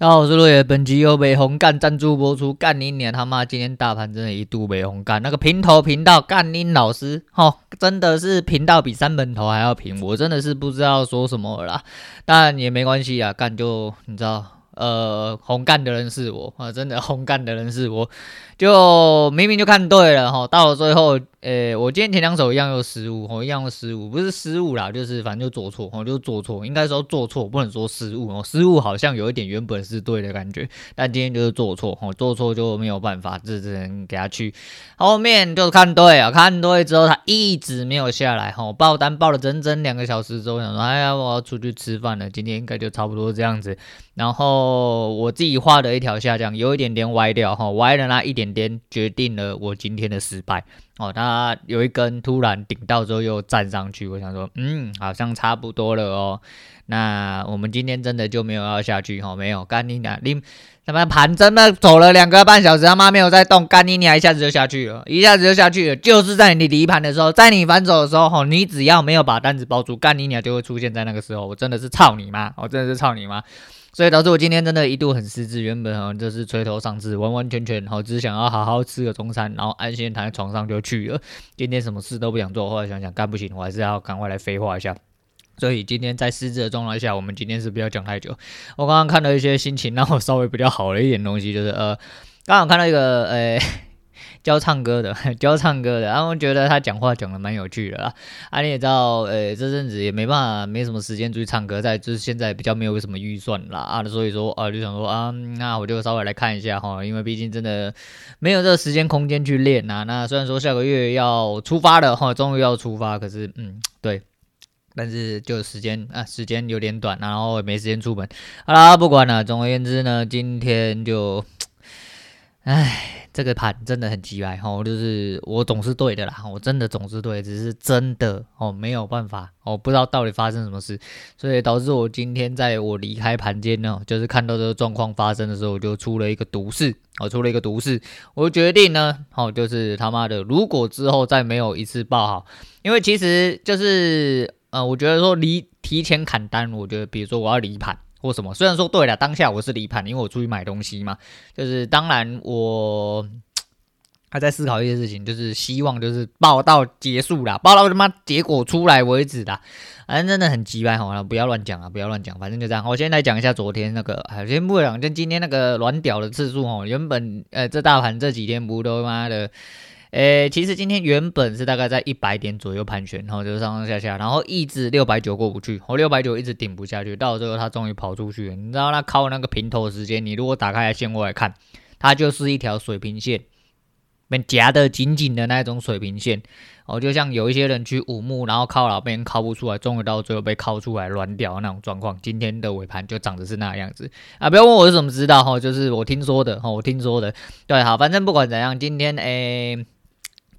大家好，我是陆野，本集由美红干赞助播出。干你娘他妈！今天大盘真的一度美红干，那个平头频道干你老师，哦，真的是频道比三本头还要平，我真的是不知道说什么了，但也没关系啊，干就你知道。呃，红干的人是我啊，真的红干的人是我，就明明就看对了哈，到了最后，诶、我今天前两手一样有失误，哦，一样有失误，不是失误啦，就是反正就做错，哦，就做错，应该说做错，不能说失误哦，失误好像有一点原本是对的感觉，但今天就是做错，哦，做错就没有办法，这只能给他去，后面就看对啊，看对之后他一直没有下来，哈，爆单爆了整整两个小时之后，想说，哎呀，我要出去吃饭了，今天应该就差不多这样子。然后哦我自己画的一条下降，有一点点歪掉哈，歪了那一点点决定了我今天的失败哦。它有一根突然顶到之后又站上去，我想说，嗯，好像差不多了哦。那我们今天真的就没有要下去哈，没有干你娘，你他妈盘真的走了两个半小时，他妈没有在动，干你娘一下子就下去了，一下子就下去了，就是在你离盘的时候，在你反手的时候吼，你只要没有把单子包住，干你娘就会出现在那个时候，我真的是操你妈，我真的是操你妈。所以导致我今天真的一度很失智，原本哈就是垂头丧志，完完全全好只想要好好吃个中餐，然后安心躺在床上就去了。今天什么事都不想做，后来想想干不行，我还是要赶快来废话一下。所以今天在失智的状态下，我们今天是不要讲太久。我刚刚看到一些心情让我稍微比较好的一点东西，就是呃，刚刚看到一个呃。教唱歌的，教唱歌的，然后觉得他讲话讲的蛮有趣的啦。啊，你也知道，呃、这阵子也没办法，没什么时间出去唱歌，在就是现在比较没有什么预算啦啊，所以说啊，就想说啊，那我就稍微来看一下哈，因为毕竟真的没有这个时间空间去练呐。那虽然说下个月要出发了哈，终于要出发，可是嗯，对，但是就时间啊，时间有点短，然后也没时间出门。好啦，不管了，总而言之呢，今天就，唉。这个盘真的很奇怪哦，就是我总是对的啦，我真的总是对，只是真的哦没有办法哦，不知道到底发生什么事，所以导致我今天在我离开盘间呢，就是看到这个状况发生的时候，我就出了一个毒誓，我出了一个毒誓，我决定呢，哦就是他妈的，如果之后再没有一次爆好，因为其实就是呃，我觉得说离提前砍单，我觉得比如说我要离盘。或什么？虽然说对了，当下我是离盘，因为我出去买东西嘛。就是当然我还在思考一些事情，就是希望就是报到结束啦，报到他妈结果出来为止啦。反正真的很急掰，好了，不要乱讲啊，不要乱讲。反正就这样。我先来讲一下昨天那个，哎，先不讲，就今天那个软屌的次数哦。原本呃，这大盘这几天不都妈的。诶，其实今天原本是大概在一百点左右盘旋，然后就是上上下下，然后一直六百九过不去，我六百九一直顶不下去，到最后它终于跑出去了。你知道它靠那个平头时间，你如果打开线过来看，它就是一条水平线，被夹得紧紧的那种水平线。哦，就像有一些人去五木，然后靠老被人靠不出来，终于到最后被靠出来软掉那种状况。今天的尾盘就长得是那样子啊！不要问我是怎么知道哈，就是我听说的哈，我听说的。对，好，反正不管怎样，今天诶。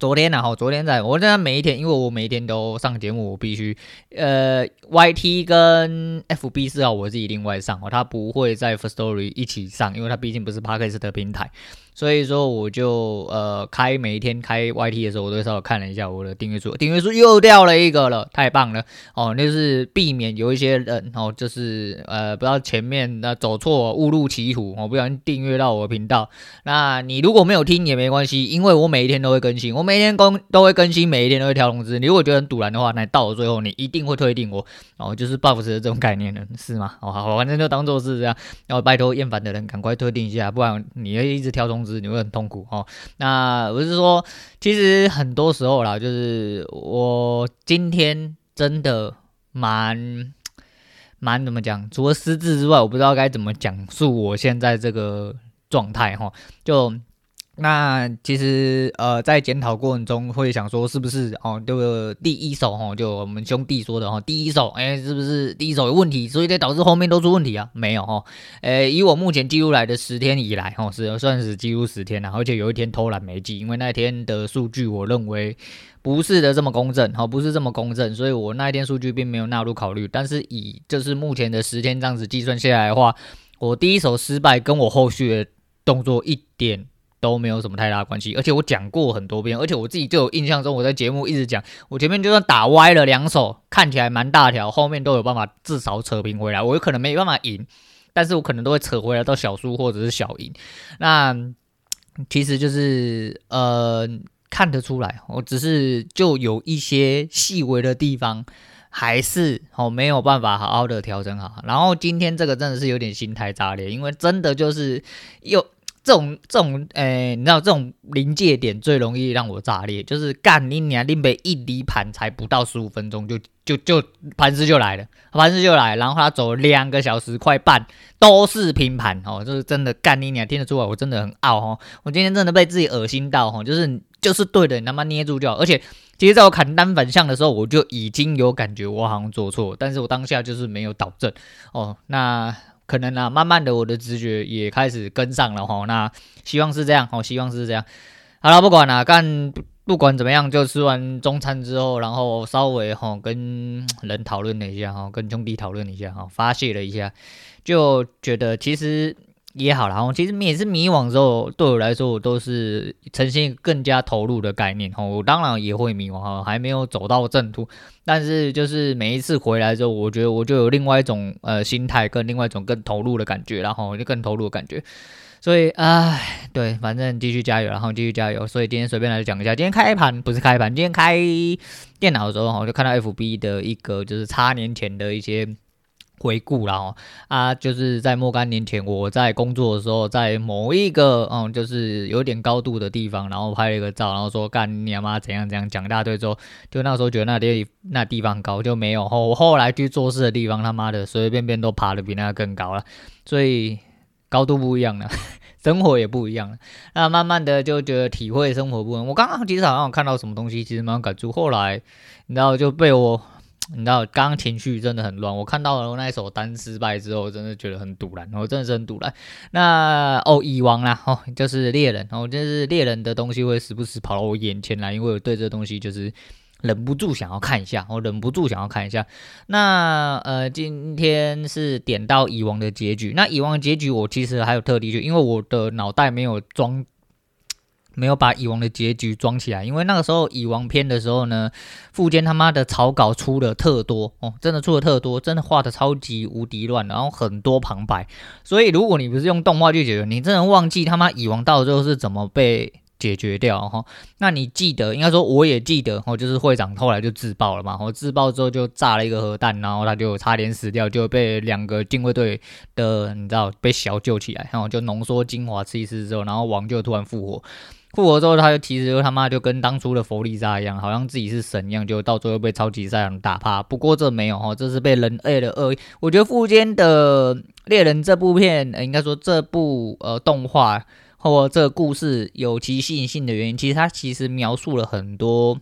昨天呢，哈，昨天在我在每一天，因为我每一天都上节目，我必须，呃，YT 跟 FB 四号我自己另外上，哦，他不会在 First Story 一起上，因为他毕竟不是 Parkes 的平台。所以说我就呃开每一天开 YT 的时候，我都稍微看了一下我的订阅数，订阅数又掉了一个了，太棒了哦！那就是避免有一些人哦，就是呃不知道前面那走错误入歧途，我不小心订阅到我的频道。那你如果没有听也没关系，因为我每一天都会更新，我每天更都会更新，每一天都会调通知。你如果觉得很堵然的话，那到了最后你一定会退订我哦，就是 buff 的这种概念的是吗？哦好，反正就当做是这样。然后拜托厌烦的人赶快退订一下，不然你会一直你会很痛苦哦。那我是说，其实很多时候啦，就是我今天真的蛮蛮怎么讲？除了失智之外，我不知道该怎么讲述我现在这个状态哈。就。那其实呃，在检讨过程中会想说，是不是哦，这个第一手哈，就我们兄弟说的哈，第一手哎，是不是第一手有问题，所以才导致后面都出问题啊？没有哈，诶，以我目前记录来的十天以来哈，是算是记录十天了，而且有一天偷懒没记，因为那天的数据我认为不是的这么公正，哈，不是这么公正，所以我那一天数据并没有纳入考虑。但是以就是目前的十天这样子计算下来的话，我第一手失败跟我后续的动作一点。都没有什么太大关系，而且我讲过很多遍，而且我自己就有印象中，我在节目一直讲，我前面就算打歪了两手，看起来蛮大条，后面都有办法至少扯平回来。我有可能没办法赢，但是我可能都会扯回来到小输或者是小赢。那其实就是呃看得出来，我只是就有一些细微的地方还是哦没有办法好好的调整好。然后今天这个真的是有点心态炸裂，因为真的就是又。这种这种，诶、你知道这种临界点最容易让我炸裂，就是干你娘，林北一离盘才不到十五分钟，就就就盘势就来了，盘势就来，然后他走两个小时快半都是平盘哦，就是真的干你娘，听得出来我真的很傲哦，我今天真的被自己恶心到哦，就是就是对的，你他妈捏住就好，而且其实在我砍单反向的时候，我就已经有感觉我好像做错，但是我当下就是没有导正哦，那。可能啊，慢慢的我的直觉也开始跟上了哈。那希望是这样，好，希望是这样。好了，不管了，干不管怎么样，就吃完中餐之后，然后稍微哈跟人讨论了一下哈，跟兄弟讨论一下哈，发泄了一下，就觉得其实。也好啦，然后其实每次迷惘的时候，对我来说，我都是呈现更加投入的概念。吼，我当然也会迷惘哈，还没有走到正途，但是就是每一次回来之后，我觉得我就有另外一种呃心态，跟另外一种更投入的感觉，然后就更投入的感觉。所以，唉，对，反正继续加油，然后继续加油。所以今天随便来讲一下，今天开盘不是开盘，今天开电脑的时候，我就看到 FB 的一个就是差年前的一些。回顾了哦，啊，就是在若干年前，我在工作的时候，在某一个嗯，就是有点高度的地方，然后拍了一个照，然后说干你妈怎样怎样讲一大堆之后，就那时候觉得那地那地方高就没有，后我后来去做事的地方，他妈的随随便便都爬的比那更高了，所以高度不一样了，生活也不一样了，那慢慢的就觉得体会生活不一样。我刚刚其实好像看到什么东西，其实蛮感触，后来你知道就被我。你知道，刚刚情绪真的很乱。我看到了那一首单失败之后，真的觉得很赌烂，我真的是很堵然。那哦，蚁王啦，哦，就是猎人，哦，就是猎人的东西会时不时跑到我眼前来，因为我对这东西就是忍不住想要看一下，我忍不住想要看一下。那呃，今天是点到蚁王的结局。那蚁王的结局，我其实还有特地去，因为我的脑袋没有装。没有把蚁王的结局装起来，因为那个时候蚁王篇的时候呢，富坚他妈的草稿出的特多哦，真的出的特多，真的画的超级无敌乱，然后很多旁白，所以如果你不是用动画去解决，你真的忘记他妈蚁王到最后是怎么被解决掉哈。那你记得，应该说我也记得哦，就是会长后来就自爆了嘛，我自爆之后就炸了一个核弹，然后他就差点死掉，就被两个禁卫队的你知道被小救起来，然后就浓缩精华吃一吃之后，然后王就突然复活。复活之后，他就其实就他妈就跟当初的弗利萨一样，好像自己是神一样，就到最后被超级赛亚人打趴。不过这没有哈，这是被人 A 的恶。我觉得富坚的猎人这部片，呃、应该说这部呃动画或这个故事有其吸引性的原因，其实它其实描述了很多。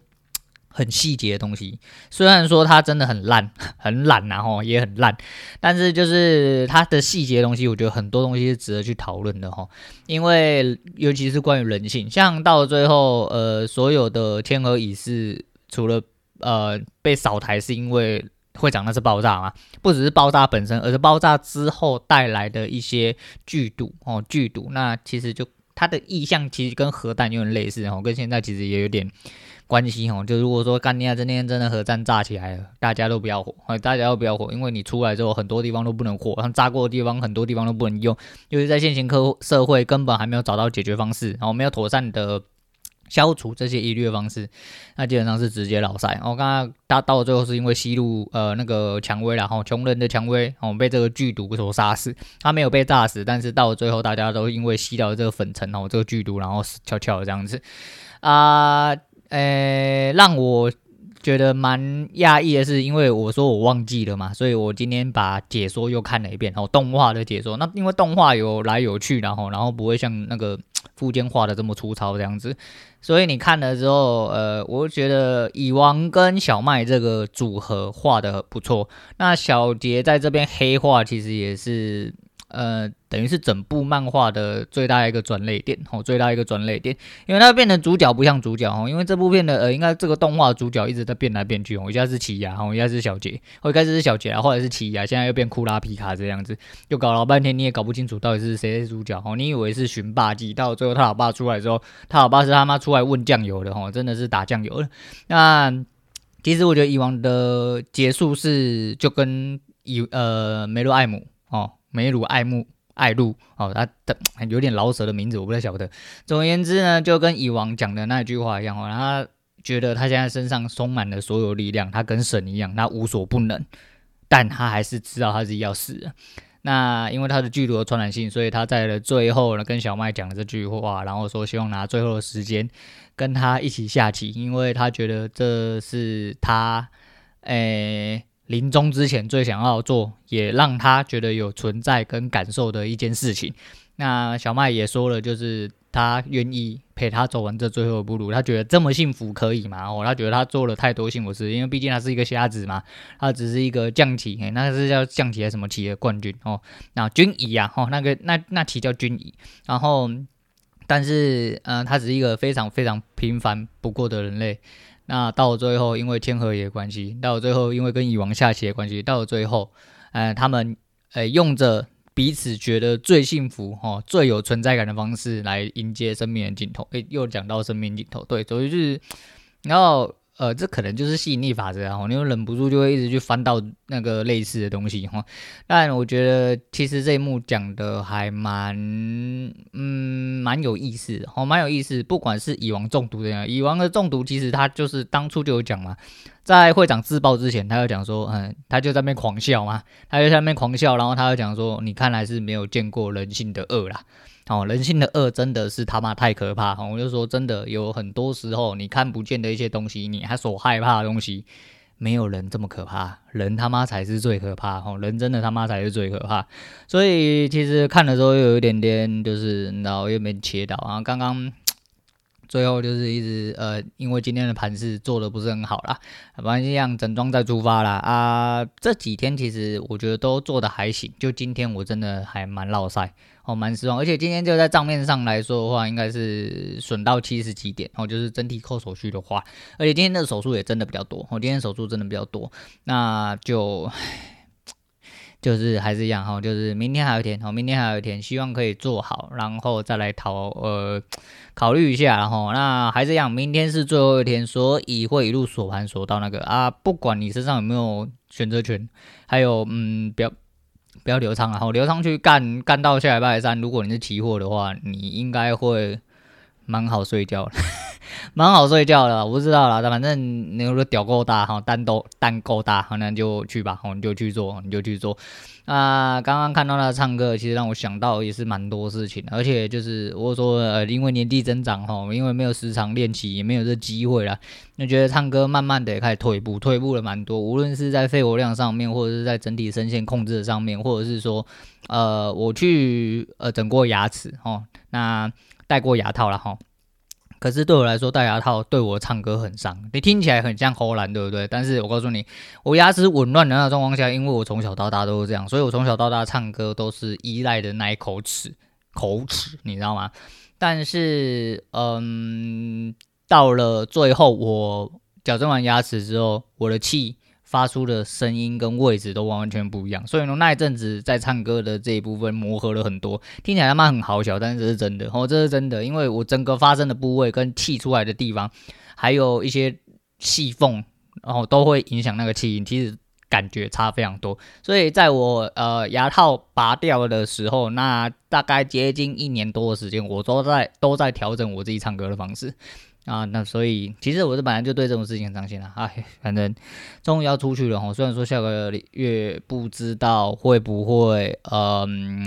很细节的东西，虽然说它真的很烂，很懒然后也很烂，但是就是它的细节东西，我觉得很多东西是值得去讨论的哈。因为尤其是关于人性，像到最后，呃，所有的天河乙是除了呃被扫台是因为会长那次爆炸嘛，不只是爆炸本身，而是爆炸之后带来的一些剧毒哦，剧毒。那其实就它的意向其实跟核弹有点类似哦，跟现在其实也有点。关系哦，就如果说干尼亚今天真的核战炸起来了，大家都不要火，大家都不要火，因为你出来之后很多地方都不能火，像炸过的地方很多地方都不能用，因为在现行科社会根本还没有找到解决方式，然后没有妥善的消除这些疑虑的方式，那基本上是直接老塞。我刚刚他到最后是因为吸入呃那个蔷薇然后穷人的蔷薇哦被这个剧毒所杀死，他没有被炸死，但是到了最后大家都因为吸到这个粉尘哦这个剧毒然后死翘翘这样子啊。诶，让我觉得蛮讶异的是，因为我说我忘记了嘛，所以我今天把解说又看了一遍，然后动画的解说。那因为动画有来有去，然后然后不会像那个附件画的这么粗糙这样子，所以你看了之后，呃，我觉得蚁王跟小麦这个组合画的不错。那小杰在这边黑化，其实也是。呃，等于是整部漫画的最大一个转捩点，吼，最大一个转捩点，因为它变成主角不像主角，吼，因为这部片的呃，应该这个动画主角一直在变来变去，吼，一下是奇犽，吼，一下是小杰，或一开始是小杰啊，后来是奇犽，现在又变库拉皮卡这样子，就搞了半天你也搞不清楚到底是谁是主角，吼，你以为是寻霸记，到最后他老爸出来之后，他老爸是他妈出来问酱油的，吼，真的是打酱油的。那其实我觉得以往的结束是就跟以呃梅洛艾姆哦。梅鲁爱慕爱露哦，他的有点老舍的名字，我不太晓得。总而言之呢，就跟以往讲的那句话一样哦，他觉得他现在身上充满了所有力量，他跟神一样，他无所不能，但他还是知道他自己要死了。那因为他的剧毒的传染性，所以他在了最后呢，跟小麦讲了这句话，然后说希望拿最后的时间跟他一起下棋，因为他觉得这是他诶临终之前最想要做，也让他觉得有存在跟感受的一件事情。那小麦也说了，就是。他愿意陪他走完这最后一步路，他觉得这么幸福可以吗？哦，他觉得他做了太多幸福事，因为毕竟他是一个瞎子嘛，他只是一个降棋，哎，那是叫降棋还是什么棋的冠军哦？那军医呀，哦，那个那那棋叫军医，然后但是嗯、他只是一个非常非常平凡不过的人类。那到了最后，因为天河也关系，到了最后，因为跟禹王下棋的关系，到了最后，呃，他们呃用着。彼此觉得最幸福、哈最有存在感的方式来迎接生命的尽头。诶、又讲到生命尽头，对，所以就是，然后。呃，这可能就是吸引力法则啊，你又忍不住就会一直去翻到那个类似的东西哈。但我觉得其实这一幕讲的还蛮，嗯，蛮有意思的，哦，蛮有意思。不管是蚁王中毒的呀，蚁王的中毒其实他就是当初就有讲嘛，在会长自爆之前，他就讲说，嗯，他就在那边狂笑嘛，他就在那边狂笑，然后他就讲说，你看来是没有见过人性的恶啦。哦，人性的恶真的是他妈太可怕！我就说真的，有很多时候你看不见的一些东西，你还所害怕的东西，没有人这么可怕，人他妈才是最可怕！哦，人真的他妈才是最可怕。所以其实看的时候又有一点点，就是然后又没切到啊，刚刚。最后就是一直呃，因为今天的盘势做的不是很好啦，反正这样整装再出发啦啊！这几天其实我觉得都做的还行，就今天我真的还蛮落赛哦，蛮失望。而且今天就在账面上来说的话，应该是损到七十几点哦，就是整体扣手续的话，而且今天的手术也真的比较多哦，今天手术真的比较多，那就。就是还是一样哈，就是明天还有一天，好，明天还有一天，希望可以做好，然后再来讨呃考虑一下，然后那还是一样，明天是最后一天，所以会一路锁盘锁到那个啊，不管你身上有没有选择权，还有嗯，不要不要留仓，然后留仓去干干到下礼拜三，如果你是期货的话，你应该会蛮好睡觉。蛮好睡觉的，我不知道啦，反正你如果屌够大哈，单都单够大，那就去吧，你就去做，你就去做。啊，刚刚看到他唱歌，其实让我想到也是蛮多事情，而且就是我说，呃，因为年纪增长哈，因为没有时常练习，也没有这机会啦，就觉得唱歌慢慢的也开始退步，退步了蛮多，无论是在肺活量上面，或者是在整体声线控制上面，或者是说，呃，我去呃整过牙齿哦，那戴过牙套了哈。可是对我来说，戴牙套对我唱歌很伤。你听起来很像喉兰，对不对？但是我告诉你，我牙齿紊乱的那种状况下，因为我从小到大都是这样，所以我从小到大唱歌都是依赖的那一口齿，口齿，你知道吗？但是，嗯，到了最后，我矫正完牙齿之后，我的气。发出的声音跟位置都完完全不一样，所以呢，那一阵子在唱歌的这一部分磨合了很多，听起来他妈很好笑，但是这是真的哦，这是真的，因为我整个发声的部位跟气出来的地方，还有一些细缝，然后都会影响那个气音，其实感觉差非常多。所以在我呃牙套拔掉的时候，那大概接近一年多的时间，我都在都在调整我自己唱歌的方式。啊，那所以其实我是本来就对这种事情很伤心了，哎，反正终于要出去了哈。虽然说下个月不知道会不会，嗯，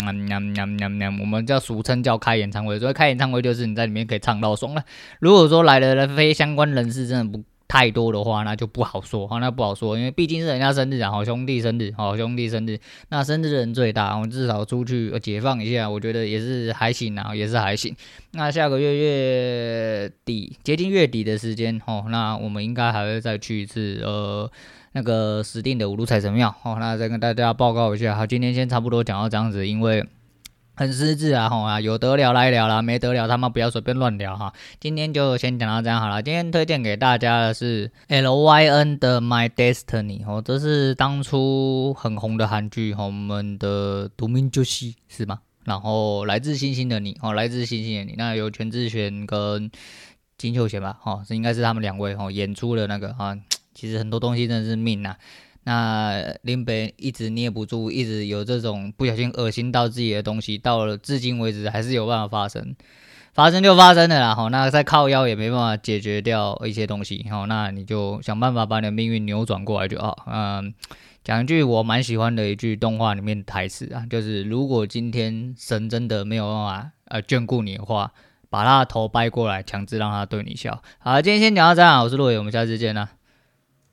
我们叫俗称叫开演唱会，所以开演唱会就是你在里面可以唱到爽了。如果说来的非相关人士真的不。太多的话，那就不好说，好，那不好说，因为毕竟是人家生日啊，好兄弟生日，好兄弟生日，那生日的人最大，我们至少出去解放一下，我觉得也是还行啊，也是还行。那下个月月底，接近月底的时间，哦，那我们应该还会再去一次，呃，那个石碇的五路财神庙，好，那再跟大家报告一下，好，今天先差不多讲到这样子，因为。很失智啊，吼啊，有得聊来聊啦，没得聊他妈不要随便乱聊哈。今天就先讲到这样好了。今天推荐给大家的是 LYN 的 My Destiny，哦，这是当初很红的韩剧，我们的独命救星是吗？然后来自星星的你，哦，来自星星的你，那有全智贤跟金秀贤吧，哦，这应该是他们两位哦演出的那个啊。其实很多东西真的是命呐。那林北一直捏不住，一直有这种不小心恶心到自己的东西，到了至今为止还是有办法发生，发生就发生了啦。吼，那再靠腰也没办法解决掉一些东西。吼，那你就想办法把你的命运扭转过来就好。嗯，讲一句我蛮喜欢的一句动画里面的台词啊，就是如果今天神真的没有办法呃眷顾你的话，把他的头掰过来，强制让他对你笑。好，今天先讲到这样，我是洛伟，我们下次见啦。